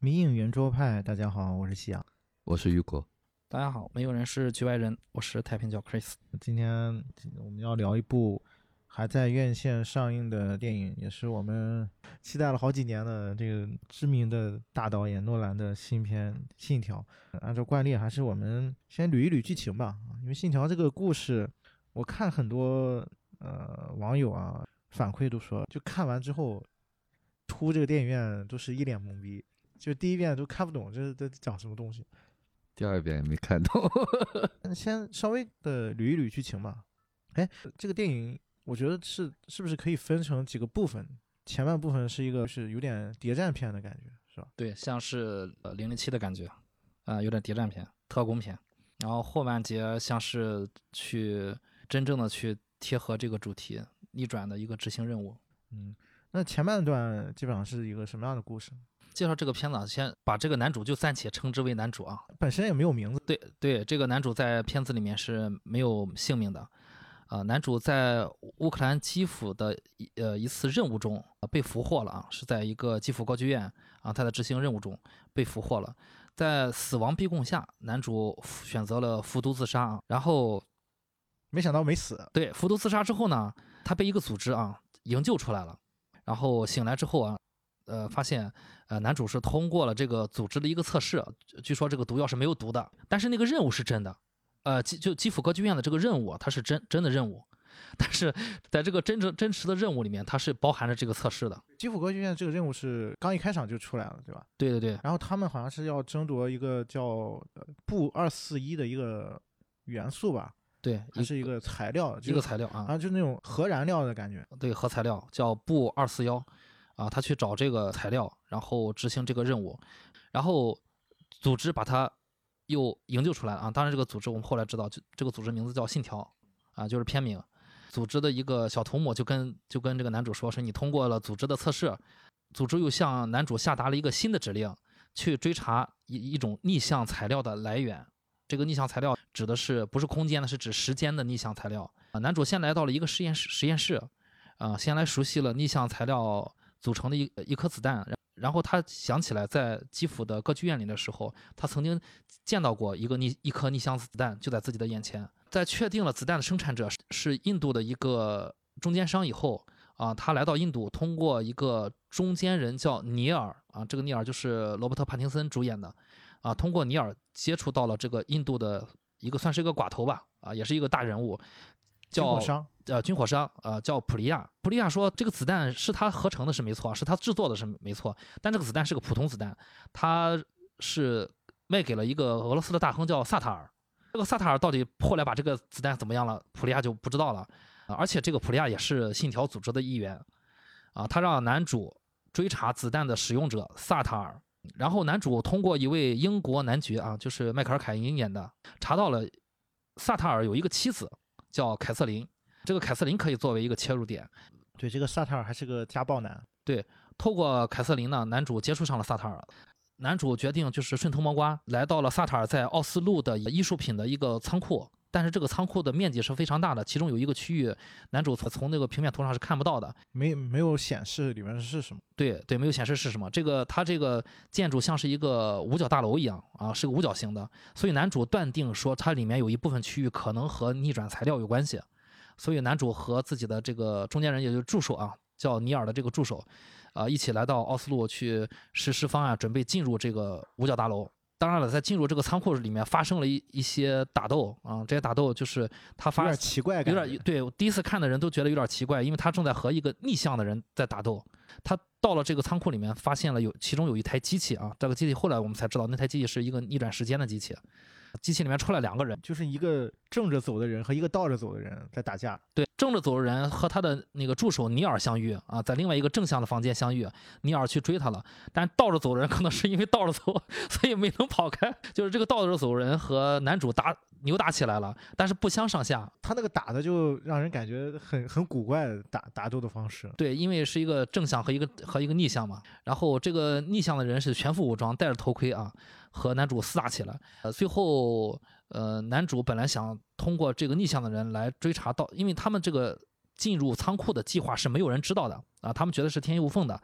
迷影圆桌派，大家好，我是夕阳。我是雨果，大家好，没有人是局外人，我是太平角 Chris。今天我们要聊一部还在院线上映的电影，也是我们期待了好几年的这个知名的大导演诺兰的新片《信条》。按照惯例，还是我们先捋一捋剧情吧，因为《信条》这个故事，我看很多呃网友啊反馈都说，就看完之后出这个电影院都是一脸懵逼，就第一遍都看不懂这这讲什么东西。第二遍也没看懂。那先稍微的捋一捋剧情吧。哎，这个电影我觉得是是不是可以分成几个部分？前半部分是一个是有点谍战片的感觉，是吧？对，像是呃零零七的感觉，啊、有点谍战片、特工片。然后后半节像是去真正的去贴合这个主题，逆转的一个执行任务。嗯，那前半段基本上是一个什么样的故事？介绍这个片子啊，先把这个男主就暂且称之为男主啊。本身也没有名字，对对，这个男主在片子里面是没有姓名的，啊、男主在乌克兰基辅的一呃一次任务中、呃被俘获了啊，是在一个基辅高剧院啊，他在执行任务中被俘获了，在死亡逼供下，男主选择了服毒自杀啊，然后没想到没死。对服毒自杀之后呢，他被一个组织啊营救出来了，然后醒来之后啊。呃，发现，呃，男主是通过了这个组织的一个测试，据说这个毒药是没有毒的，但是那个任务是真的，呃，基就基辅歌剧院的这个任务啊，它是真真的任务，但是在这个真正真实的任务里面，它是包含着这个测试的。基辅歌剧院这个任务是刚一开场就出来了，对吧？对对对然后他们好像是要争夺一个叫布二四一的一个元素吧，对，一它是一个材料，一个材料啊，啊，就那种核燃料的感觉。对，核材料叫布二四幺，啊，他去找这个材料，然后执行这个任务，然后组织把他又营救出来了啊。当然，这个组织我们后来知道，就这个组织名字叫信条，啊，就是片名。组织的一个小头目就跟就跟这个男主说，是你通过了组织的测试，组织又向男主下达了一个新的指令，去追查一一种逆向材料的来源。这个逆向材料指的是不是空间的？是指时间的逆向材料啊。男主先来到了一个实验室，实验室，啊，先来熟悉了逆向材料组成的一一颗子弹，然然后他想起来在基辅的歌剧院里的时候，他曾经见到过一个逆一颗逆向子弹就在自己的眼前。在确定了子弹的生产者是是印度的一个中间商以后，啊，他来到印度，通过一个中间人叫尼尔啊，这个尼尔就是罗伯特·帕丁森主演的，啊，通过尼尔接触到了这个印度的一个算是一个寡头吧，啊，也是一个大人物，叫商，呃军火商，呃叫普利亚。普利亚说这个子弹是他合成的，是没错，是他制作的，是没错。但这个子弹是个普通子弹，他是卖给了一个俄罗斯的大亨叫萨塔尔。这个萨塔尔到底后来把这个子弹怎么样了，普利亚就不知道了。而且这个普利亚也是信条组织的一员，啊，他让男主追查子弹的使用者萨塔尔。然后男主通过一位英国男爵啊，就是迈克尔·凯因演的，查到了萨塔尔有一个妻子叫凯瑟琳，这个凯瑟琳可以作为一个切入点。对，这个萨塔尔还是个家暴男。对透过凯瑟琳呢，男主接触上了萨塔尔，男主决定就是顺藤摸瓜，来到了萨塔尔在奥斯陆的艺术品的一个仓库。但是这个仓库的面积是非常大的，其中有一个区域，男主从从那个平面图上是看不到的。没没有显示里面是什么。对对，没有显示是什么。这个它这个建筑像是一个五角大楼一样啊，是个五角形的，所以男主断定说它里面有一部分区域可能和逆转材料有关系，所以男主和自己的这个中间人，也就是助手啊，叫尼尔的这个助手，啊，一起来到奥斯陆去实施方案，准备进入这个五角大楼。当然了，在进入这个仓库里面发生了一一些打斗啊，这些打斗就是他发有点奇怪有点对，第一次看的人都觉得有点奇怪，因为他正在和一个逆向的人在打斗。他到了这个仓库里面，发现了有其中有一台机器啊，这个机器后来我们才知道，那台机器是一个逆转时间的机器。机器里面出来两个人，就是一个正着走的人和一个倒着走的人在打架。对，正着走的人和他的那个助手尼尔相遇啊，在另外一个正向的房间相遇，尼尔去追他了，但倒着走的人可能是因为倒着走，所以没能跑开。就是这个倒着走的人和男主打扭打起来了，但是不相上下。他那个打的就让人感觉很很古怪打打斗的方式。对，因为是一个正向和一个和一个逆向嘛。然后这个逆向的人是全副武装，戴着头盔啊，和男主厮打起来。呃，最后呃，男主本来想通过这个逆向的人来追查到，因为他们这个进入仓库的计划是没有人知道的啊，他们觉得是天衣无缝的。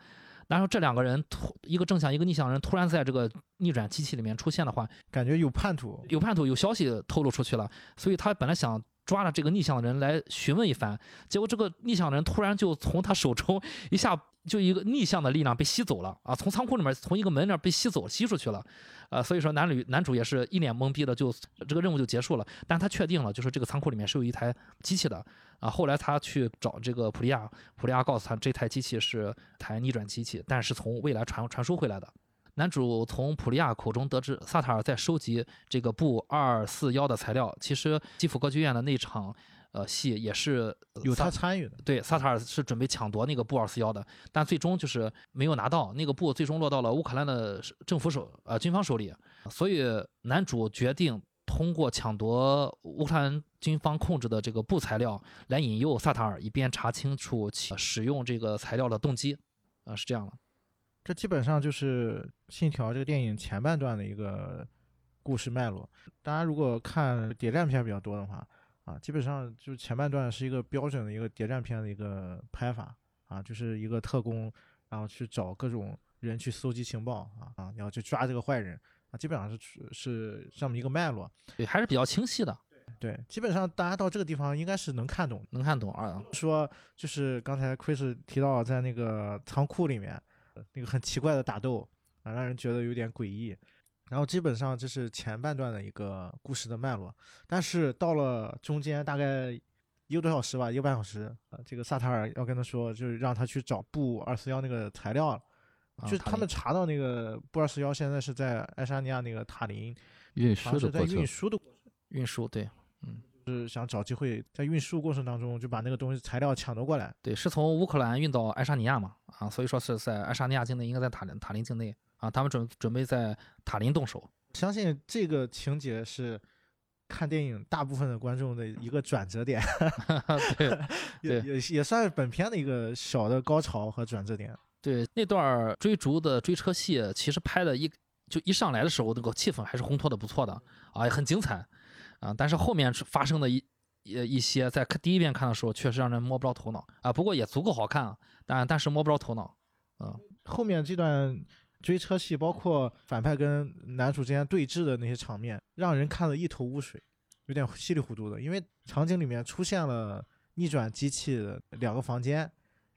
然后这两个人突一个正向一个逆向人突然在这个逆转机器里面出现的话，感觉有叛徒，有叛徒有消息透露出去了，所以他本来想抓着这个逆向的人来询问一番，结果这个逆向的人突然就从他手中 一下就一个逆向的力量被吸走了啊，从仓库里面从一个门那儿被吸走吸出去了，呃，所以说男女男主也是一脸懵逼的，就这个任务就结束了。但他确定了，就是这个仓库里面是有一台机器的啊。后来他去找这个普利亚，普利亚告诉他这台机器是台逆转机器，但是从未来传传输回来的。男主从普利亚口中得知，萨塔尔在收集这个布二四幺的材料。其实基辅歌剧院的那场呃戏也是有他参与的。对，萨塔尔是准备抢夺那个布二四幺的，但最终就是没有拿到那个布，最终落到了乌克兰的政府手呃军方手里。所以男主决定通过抢夺乌克兰军方控制的这个布材料来引诱萨塔尔，以便查清楚其使用这个材料的动机。啊、是这样的。这基本上就是《信条》这个电影前半段的一个故事脉络。大家如果看谍战片比较多的话，啊，基本上就是前半段是一个标准的一个谍战片的一个拍法啊，就是一个特工，然后去找各种人去搜集情报啊啊，然后去抓这个坏人啊，基本上是是这么一个脉络。对，还是比较清晰的，对，基本上大家到这个地方应该是能看懂。能看懂啊。说就是刚才 Chris 提到在那个仓库里面那个很奇怪的打斗啊，让人觉得有点诡异。然后基本上这是前半段的一个故事的脉络，但是到了中间大概一个多小时吧，一个半小时，呃，这个萨塔尔要跟他说，就是让他去找布二四幺那个材料了。就是他们查到那个布二四幺现在是在爱沙尼亚那个塔林，运输的过程运，输的运输，对嗯是想找机会在运输过程当中就把那个东西材料抢夺过来。对，是从乌克兰运到爱沙尼亚嘛，啊，所以说是在爱沙尼亚境内，应该在塔林塔林境内啊，他们准准备在塔林动手。相信这个情节是看电影大部分的观众的一个转折点，对 也对也也算是本片的一个小的高潮和转折点。对，那段追逐的追车戏，其实拍的一就一上来的时候，那个气氛还是烘托的不错的啊，也很精彩啊。但是后面发生的一一一些，在看第一遍看的时候，确实让人摸不着头脑啊。不过也足够好看啊，但但是摸不着头脑。嗯后面这段追车戏，包括反派跟男主之间对峙的那些场面，让人看得一头雾水，有点稀里糊涂的。因为场景里面出现了逆转机器的两个房间，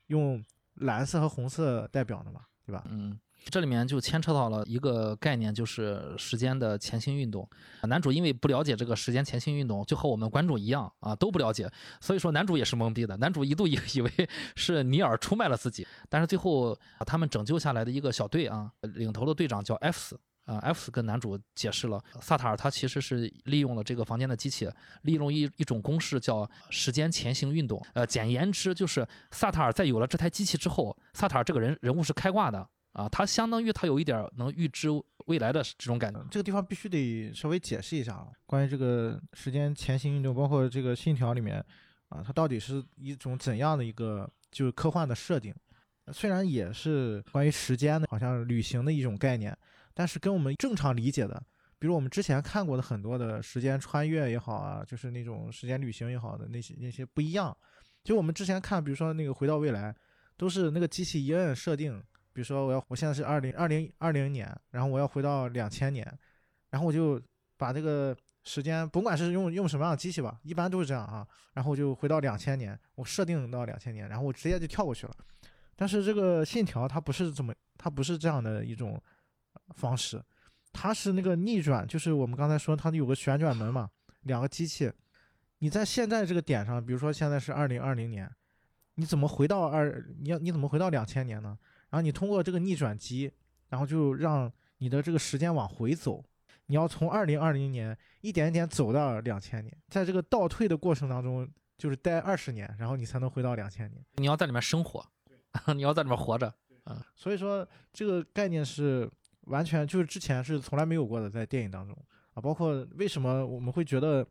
用蓝色和红色代表的嘛，对吧？嗯，这里面就牵扯到了一个概念，就是时间的前行运动。男主因为不了解这个时间前行运动，就和我们观众一样啊，都不了解，所以说男主也是懵逼的。男主一度以 以为是尼尔出卖了自己，但是最后啊他们拯救下来的一个小队啊，领头的队长叫 F 斯。啊，F 斯跟男主解释了，萨塔尔他其实是利用了这个房间的机器，利用一一种公式叫时间前行运动。呃，简言之就是萨塔尔在有了这台机器之后，萨塔尔这个人人物是开挂的啊，它相当于它有一点能预知未来的这种感觉。这个地方必须得稍微解释一下啊，关于这个时间前行运动，包括这个信条里面啊，它到底是一种怎样的一个就是科幻的设定？虽然也是关于时间的，好像旅行的一种概念，但是跟我们正常理解的，比如我们之前看过的很多的时间穿越也好啊，就是那种时间旅行也好的那些那些不一样。就我们之前看，比如说那个回到未来，都是那个机器一摁设定，比如说我要我现在是二零二零二零年，然后我要回到两千年，然后我就把这个时间，甭管是用用什么样的机器吧，一般都是这样啊，然后我就回到两千年，我设定到两千年，然后我直接就跳过去了。但是这个信条它不是这么，它不是这样的一种方式，它是那个逆转，就是我们刚才说它有个旋转门嘛，两个机器，你在现在这个点上，比如说现在是二零二零年，你怎么回到二，你要你怎么回到两千年呢？然后你通过这个逆转机，然后就让你的这个时间往回走，你要从二零二零年一点一点走到两千年，在这个倒退的过程当中，就是待二十年，然后你才能回到两千年。你要在里面生活，你要在里面活着啊。所以说这个概念是完全就是之前是从来没有过的，在电影当中啊，包括为什么我们会觉得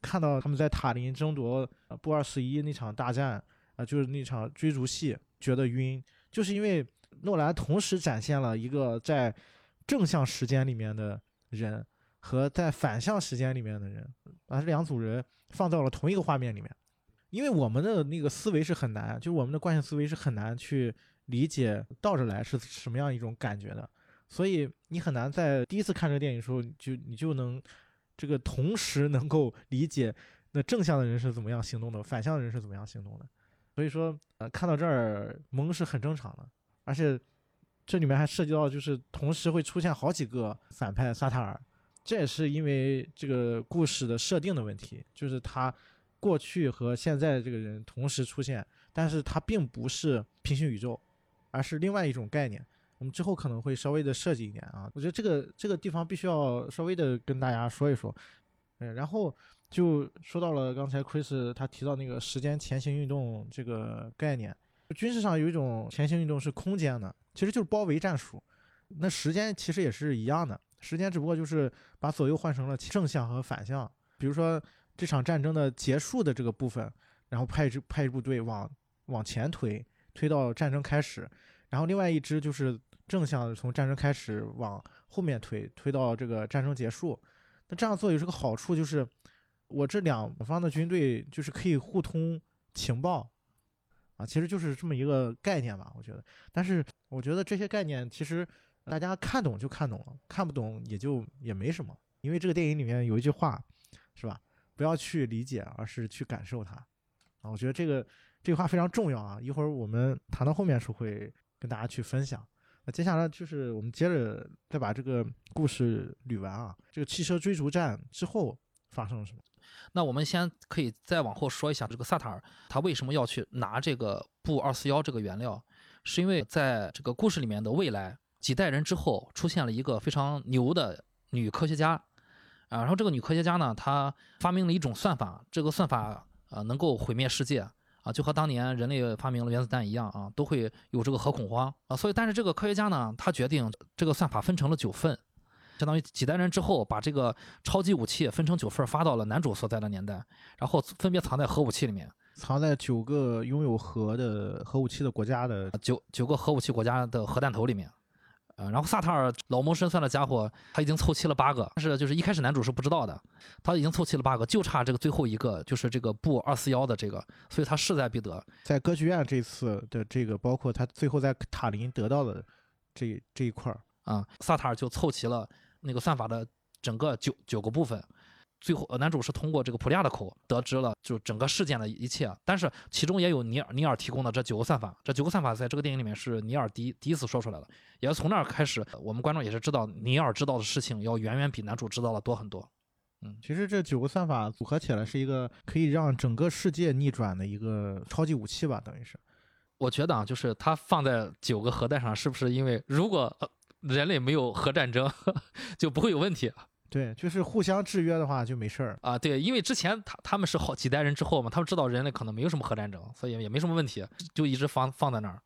看到他们在塔林争夺呃布二十一那场大战啊、就是那场追逐戏觉得晕，就是因为诺兰同时展现了一个在正向时间里面的人和在反向时间里面的人，把这两组人放到了同一个画面里面。因为我们的那个思维是很难，就是我们的惯性思维是很难去理解倒着来是什么样一种感觉的，所以你很难在第一次看这个电影的时候，就你就能这个同时能够理解那正向的人是怎么样行动的，反向的人是怎么样行动的。所以说，呃，看到这儿蒙是很正常的，而且这里面还涉及到就是同时会出现好几个反派萨塔尔，这也是因为这个故事的设定的问题，就是他过去和现在这个人同时出现，但是他并不是平行宇宙，而是另外一种概念。我们之后可能会稍微的设计一点啊，我觉得这个这个地方必须要稍微的跟大家说一说，嗯，然后。就说到了刚才 Chris 他提到那个时间前行运动这个概念，军事上有一种前行运动是空间的，其实就是包围战术。那时间其实也是一样的，时间只不过就是把左右换成了正向和反向。比如说这场战争的结束的这个部分，然后派一支派一部队往往前推，推到战争开始，然后另外一支就是正向从战争开始往后面推，推到这个战争结束。那这样做有这个好处就是。我这两方的军队就是可以互通情报，啊，其实就是这么一个概念吧，我觉得。但是我觉得这些概念其实大家看懂就看懂了，看不懂也就也没什么。因为这个电影里面有一句话，是吧？不要去理解，而是去感受它。啊，我觉得这个这句话非常重要啊。一会儿我们谈到后面时候会跟大家去分享。那接下来就是我们接着再把这个故事捋完啊。这个汽车追逐战之后发生了什么？那我们先可以再往后说一下，这个萨塔尔他为什么要去拿这个布二四幺这个原料，是因为在这个故事里面的未来几代人之后，出现了一个非常牛的女科学家，啊，然后这个女科学家呢，她发明了一种算法，这个算法啊能够毁灭世界。啊，就和当年人类发明了原子弹一样啊，都会有这个核恐慌。啊，所以但是这个科学家呢，他决定这个算法分成了九份。相当于几代人之后，把这个超级武器分成九份，发到了男主所在的年代，然后分别藏在核武器里面，藏在九个拥有核的核武器的国家的九九个核武器国家的核弹头里面。呃，然后萨塔尔老谋深算的家伙，他已经凑齐了八个，但是就是一开始男主是不知道的，他已经凑齐了八个，就差这个最后一个，就是这个布二四幺的这个，所以他势在必得。在歌剧院这次的这个，包括他最后在塔林得到的这这一块儿啊，萨塔尔就凑齐了。那个算法的整个九九个部分，最后男主是通过这个普利亚的口得知了就整个事件的一切，但是其中也有尼尔尼尔提供的这九个算法，这九个算法在这个电影里面是尼尔第一第一次说出来的，也是从那儿开始，我们观众也是知道尼尔知道的事情要远远比男主知道的多很多。嗯，其实这九个算法组合起来是一个可以让整个世界逆转的一个超级武器吧，等于是。我觉得啊，就是它放在九个核弹上，是不是因为如果。人类没有核战争，就不会有问题。对，就是互相制约的话就没事儿啊。对，因为之前他他们是好几代人之后嘛，他们知道人类可能没有什么核战争，所以也没什么问题，就一直放放在那儿。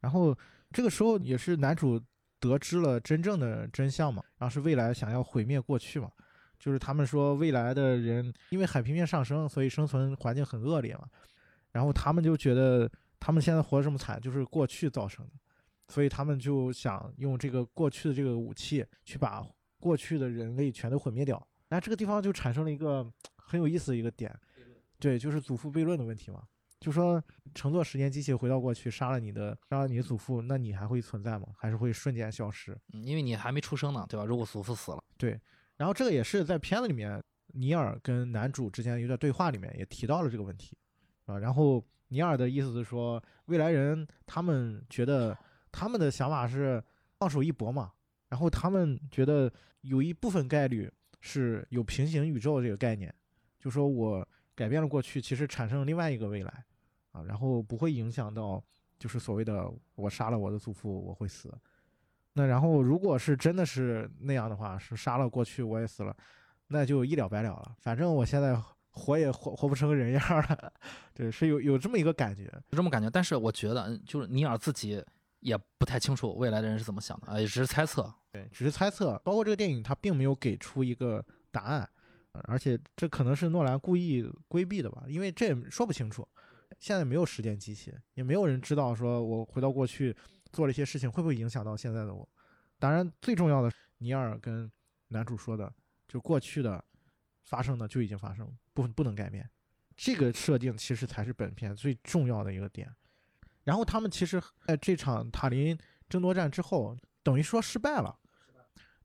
然后这个时候也是男主得知了真正的真相嘛，然后是未来想要毁灭过去嘛，就是他们说未来的人因为海平面上升，所以生存环境很恶劣嘛，然后他们就觉得他们现在活得这么惨，就是过去造成的。所以他们就想用这个过去的这个武器去把过去的人类全都毁灭掉。那这个地方就产生了一个很有意思的一个点，对，就是祖父悖论的问题嘛。就说乘坐时间机器回到过去杀了你的杀了你的祖父，那你还会存在吗？还是会瞬间消失？嗯，因为你还没出生呢，对吧？如果祖父死了，对。然后这个也是在片子里面尼尔跟男主之间有点对话里面也提到了这个问题啊。然后尼尔的意思是说，未来人他们觉得。他们的想法是放手一搏嘛，然后他们觉得有一部分概率是有平行宇宙这个概念，就说我改变了过去，其实产生了另外一个未来，啊，然后不会影响到就是所谓的我杀了我的祖父我会死，那然后如果是真的是那样的话，是杀了过去我也死了，那就一了百了了，反正我现在活也活活不成人样了，对，是有有这么一个感觉，有这么感觉，但是我觉得就是尼尔自己。也不太清楚未来的人是怎么想的啊，也只是猜测。对，只是猜测。包括这个电影，它并没有给出一个答案，而且这可能是诺兰故意规避的吧，因为这也说不清楚。现在没有时间机器，也没有人知道说我回到过去做了一些事情会不会影响到现在的我。当然，最重要的，尼尔跟男主说的，就过去的发生的就已经发生，不不能改变。这个设定其实才是本片最重要的一个点。然后他们其实在这场塔林争夺战之后，等于说失败了。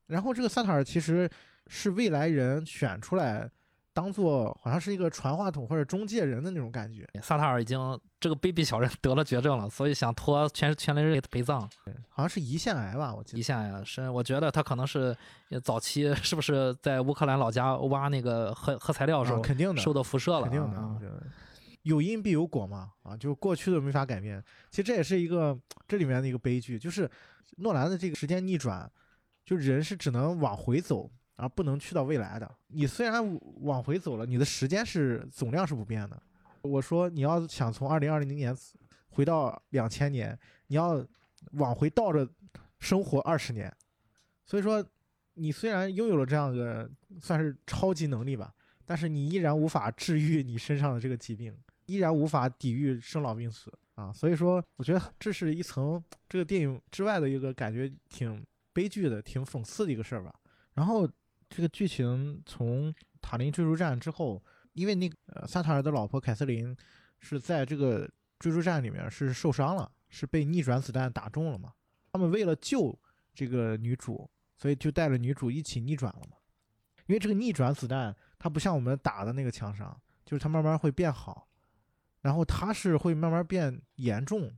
然后这个萨塔尔其实是未来人选出来，当做好像是一个传话筒或者中介人的那种感觉。萨塔尔已经这个卑鄙小人 得了绝症了，所以想托全全人类陪葬。好像是胰腺癌吧，我记得。胰腺癌是，我觉得他可能是呃早期是不是在乌克兰老家挖那个核核材料的时候，啊肯定的受到辐射了啊，肯定的，啊我觉得有因必有果嘛，啊，就过去的没法改变。其实这也是一个这里面的一个悲剧，就是诺兰的这个时间逆转，就人是只能往回走，而不能去到未来的。你虽然往回走了，你的时间是总量是不变的。我说你要想从二零二零年回到两千年，你要往回倒着生活二十年，所以说你虽然拥有了这样的算是超级能力吧，但是你依然无法治愈你身上的这个疾病，依然无法抵御生老病死啊！所以说，我觉得这是一层这个电影之外的一个感觉挺悲剧的、挺讽刺的一个事儿吧。然后这个剧情从塔林追逐战之后，因为那呃萨塔尔的老婆凯瑟琳是在这个追逐战里面是受伤了，是被逆转子弹打中了嘛。他们为了救这个女主，所以就带着女主一起逆转了嘛。因为这个逆转子弹，它不像我们打的那个枪伤，就是它慢慢会变好，然后它是会慢慢变严重，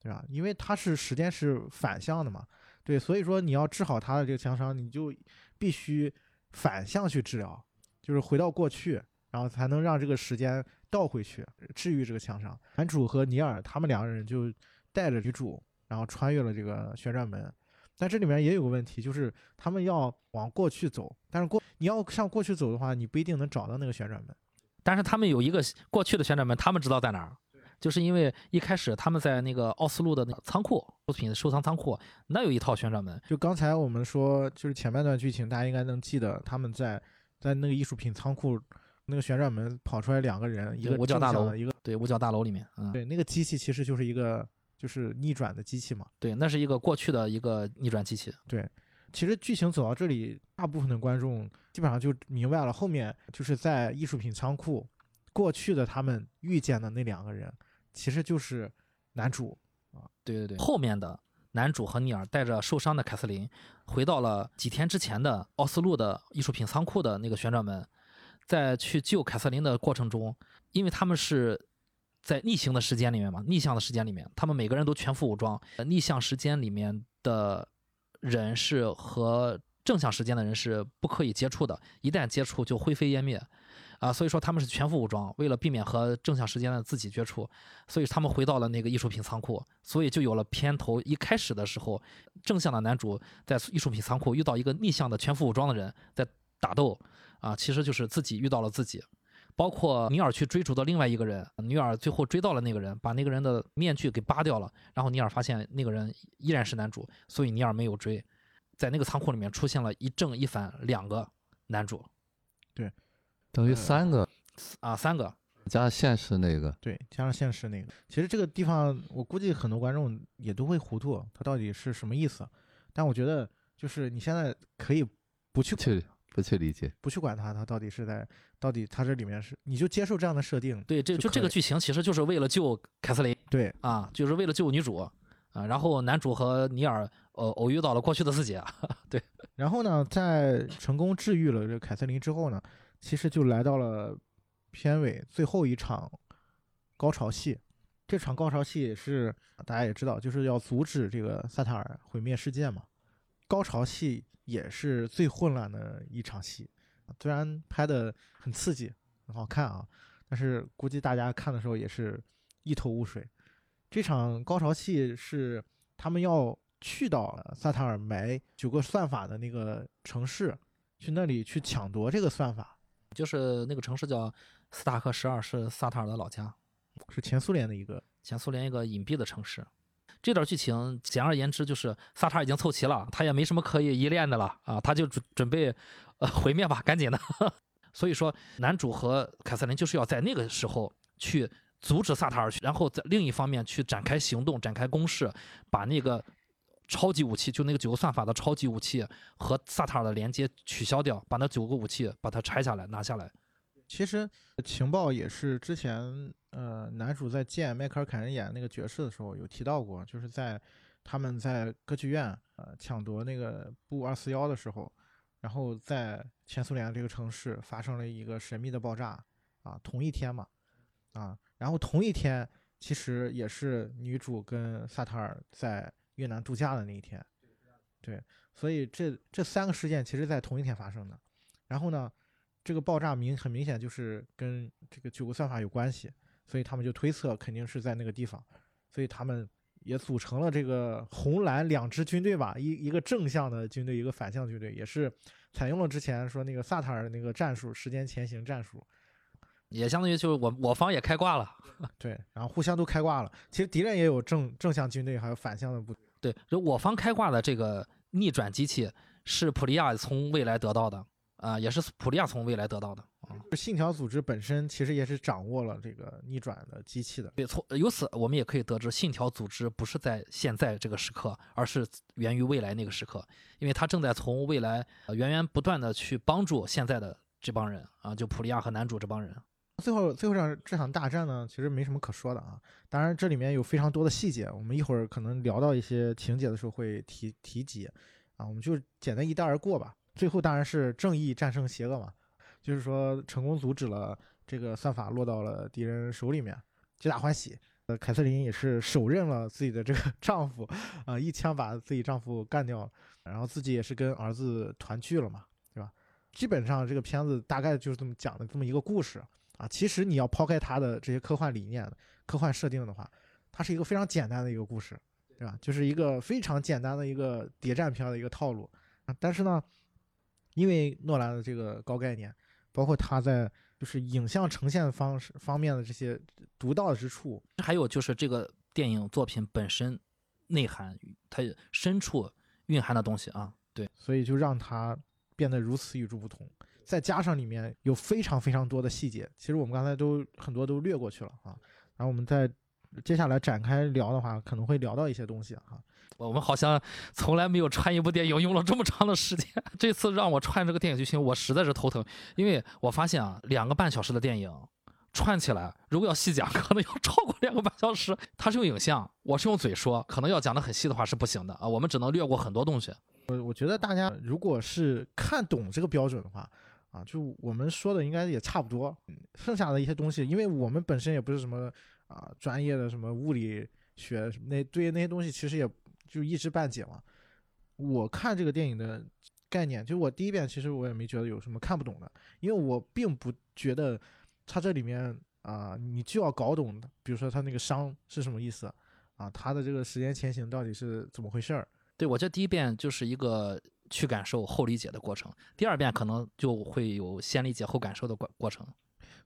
对吧？因为它是时间是反向的嘛，对，所以说你要治好他的这个枪伤，你就必须反向去治疗，就是回到过去，然后才能让这个时间倒回去治愈这个枪伤。男主和尼尔他们两个人就带着女主，然后穿越了这个旋转门。但这里面也有个问题，就是他们要往过去走，但是过你要向过去走的话，你不一定能找到那个旋转门。但是他们有一个过去的旋转门，他们知道在哪儿，就是因为一开始他们在那个奥斯陆的那个仓库，物品收藏仓库，那有一套旋转门。就刚才我们说，就是前半段剧情，大家应该能记得，他们在在那个艺术品仓库那个旋转门跑出来两个人，一个五角大楼一个对，五角大楼里面，嗯，对，那个机器其实就是一个就是逆转的机器嘛。对，那是一个过去的一个逆转机器。其实剧情走到这里，大部分的观众基本上就明白了，后面就是在艺术品仓库过去的他们遇见的那两个人，其实就是男主啊。对对对，后面的男主和尼尔带着受伤的凯瑟琳，回到了几天之前的奥斯陆的艺术品仓库的那个旋转门，在去救凯瑟琳的过程中，因为他们是在逆行的时间里面嘛，逆向的时间里面，他们每个人都全副武装，呃逆向时间里面的人是和正向时间的人是不可以接触的，一旦接触就灰飞烟灭。啊，所以说他们是全副武装，为了避免和正向时间的自己接触，所以他们回到了那个艺术品仓库，所以就有了片头一开始的时候，正向的男主在艺术品仓库遇到一个逆向的全副武装的人在打斗，啊，其实就是自己遇到了自己，包括尼尔去追逐的另外一个人，尼尔最后追到了那个人，把那个人的面具给扒掉了，然后尼尔发现那个人依然是男主，所以尼尔没有追，在那个仓库里面出现了一正一反两个男主对等于三个啊，三个，加上现实那个，对，加上现实那个，其实这个地方我估计很多观众也都会糊涂，它到底是什么意思？但我觉得就是你现在可以不去去不去理解。不去管它，它到底是在到底它这里面是你就接受这样的设定，对，这就这个剧情其实就是为了救凯瑟琳对啊，就是为了救女主啊，然后男主和尼尔呃偶遇到了过去的自己啊，然后呢，在成功治愈了这凯瑟琳之后呢，其实就来到了片尾最后一场高潮戏。这场高潮戏是大家也知道，就是要阻止这个萨塔尔毁灭世界嘛。高潮戏也是最混乱的一场戏，虽然拍的很刺激、很好看啊，但是估计大家看的时候也是一头雾水。这场高潮戏是他们要去到萨塔尔埋九个算法的那个城市，去那里去抢夺这个算法，就是那个城市叫斯塔克十二，是萨塔尔的老家，是前苏联的一个。前苏联一个隐蔽的城市。这段剧情简而言之就是萨塔尔已经凑齐了，他也没什么可以依恋的了啊，他就准准备呃毁灭吧，赶紧的。所以说，男主和凯瑟琳就是要在那个时候去阻止萨塔尔，然后在另一方面去展开行动、展开攻势，把那个超级武器，就那个九个算法的超级武器和萨塔尔的连接取消掉，把那九个武器把它拆下来拿下来。其实情报也是之前呃男主在见迈克尔·凯恩演那个爵士的时候有提到过，就是在他们在歌剧院呃抢夺那个布二四幺的时候，然后在前苏联这个城市发生了一个神秘的爆炸啊，同一天嘛啊，然后同一天其实也是女主跟萨塔尔在越南度假的那一天，对，所以这这三个事件其实在同一天发生的，然后呢？这个爆炸明很明显就是跟这个九个算法有关系，所以他们就推测肯定是在那个地方，所以他们也组成了这个红蓝两支军队吧，一一个正向的军队，一个反向军队，也是采用了之前说那个萨塔尔那个战术，时间前行战术，也相当于就是我我方也开挂了，对，然后互相都开挂了。其实敌人也有正正向军队，还有反向的部队，对，就我方开挂的这个逆转机器是普利亚从未来得到的。啊，也是普利亚从未来得到的啊。信条组织本身其实也是掌握了这个逆转的机器的。对，从由此我们也可以得知，信条组织不是在现在这个时刻，而是源于未来那个时刻，因为他正在从未来源源不断的去帮助现在的这帮人啊，就普利亚和男主这帮人。最后，最后这这场大战呢，其实没什么可说的啊。当然，这里面有非常多的细节，我们一会儿可能聊到一些情节的时候会提提及啊，我们就简单一带而过吧。最后当然是正义战胜邪恶嘛，就是说成功阻止了这个算法落到了敌人手里面，皆大欢喜。呃，凯瑟琳也是手刃了自己的这个 丈夫，啊，一枪把自己丈夫干掉了，然后自己也是跟儿子团聚了嘛，对吧？基本上这个片子大概就是这么讲的这么一个故事啊。其实你要抛开它的这些科幻理念、科幻设定的话，它是一个非常简单的一个故事，对吧？就是一个非常简单的一个谍战片的一个套路啊。但是呢。因为诺兰的这个高概念，包括他在就是影像呈现方式方面的这些独到之处，还有就是这个电影作品本身内涵，它深处蕴含的东西啊，对，所以就让它变得如此与众不同。再加上里面有非常非常多的细节，其实我们刚才都很多都略过去了啊，然后我们再接下来展开聊的话，可能会聊到一些东西啊。我们好像从来没有串一部电影用了这么长的时间。这次让我串这个电影剧情，我实在是头疼，因为我发现啊，两个半小时的电影串起来，如果要细讲，可能要超过两个半小时。它是用影像，我是用嘴说，可能要讲的很细的话是不行的啊。我们只能略过很多东西。我我觉得大家如果是看懂这个标准的话，啊，就我们说的应该也差不多。剩下的一些东西，因为我们本身也不是什么啊专业的什么物理学那对那些东西，其实也。就一知半解嘛。我看这个电影的概念，就我第一遍其实我也没觉得有什么看不懂的，因为我并不觉得它这里面啊，你就要搞懂，比如说它那个伤是什么意思啊，它的这个时间前行到底是怎么回事儿。对我这第一遍就是一个去感受后理解的过程，第二遍可能就会有先理解后感受的过过程。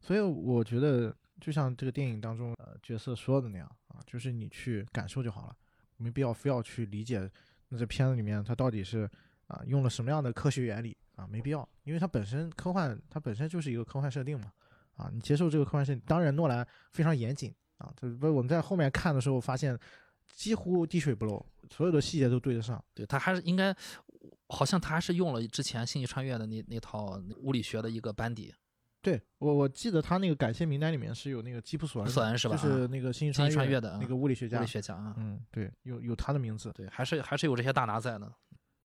所以我觉得就像这个电影当中呃角色说的那样啊，就是你去感受就好了。没必要非要去理解，那这片子里面它到底是啊用了什么样的科学原理啊？没必要，因为它本身科幻，它本身就是一个科幻设定嘛。啊，你接受这个科幻设定，当然诺兰非常严谨啊。这不我们在后面看的时候发现，几乎滴水不漏，所有的细节都对得上。对他还是应该，好像他还是用了之前《星际穿越》的那那套物理学的一个班底。对我，我记得他那个感谢名单里面是有那个基普索恩，是吧？就是那个星际穿越的那个物理学家。物理学家啊，嗯，对，有有他的名字。对，还是还是有这些大拿在的。